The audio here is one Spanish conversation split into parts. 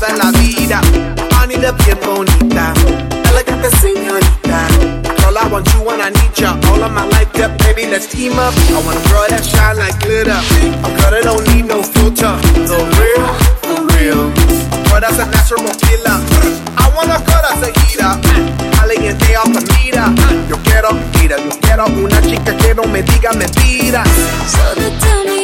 viva la vida. Anita bien bonita. Elegante señorita. Girl, I want you and I need ya. All of my life, yeah, baby, let's team up. I want a girl that shine like glitter. A girl that don't need no filter. The real, the real. A girl that's a natural killer. I want a girl that's a heater. Alguien te off mira. Yo quiero, mira, yo quiero una chica que no me diga mentiras. So tell me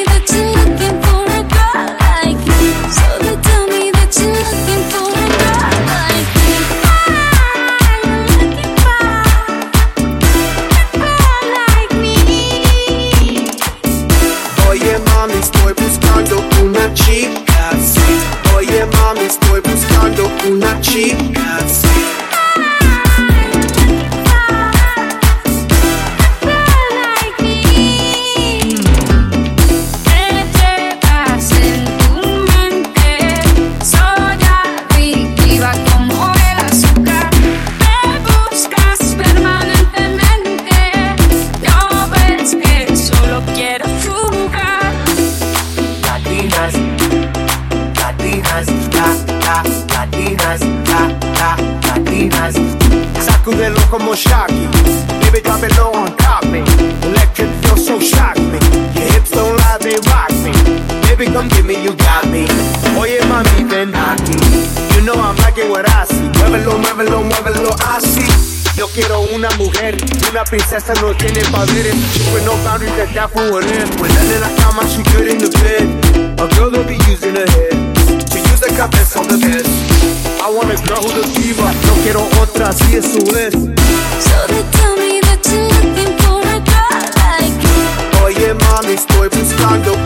mami, estoy buscando una chica. Oye mami, estoy buscando una chica latinas, la, la, latinas. Sacúdelo como Shaggy. Baby, drop it low on top me. Electric feel so shock me. Your hips don't lie, they rock me. Baby, come give me, you got me. Oye, mami, ven aquí. You know I'm liking what I see. Muévelo, muévelo, muévelo así. Yo quiero una mujer, una princesa no tiene poderes. With no boundaries, that that for what it is. None in la want a girl who's a diva. No quiero otra, así eso es. So they tell me that you're looking for a girl like me. Oye, mami, estoy buscando.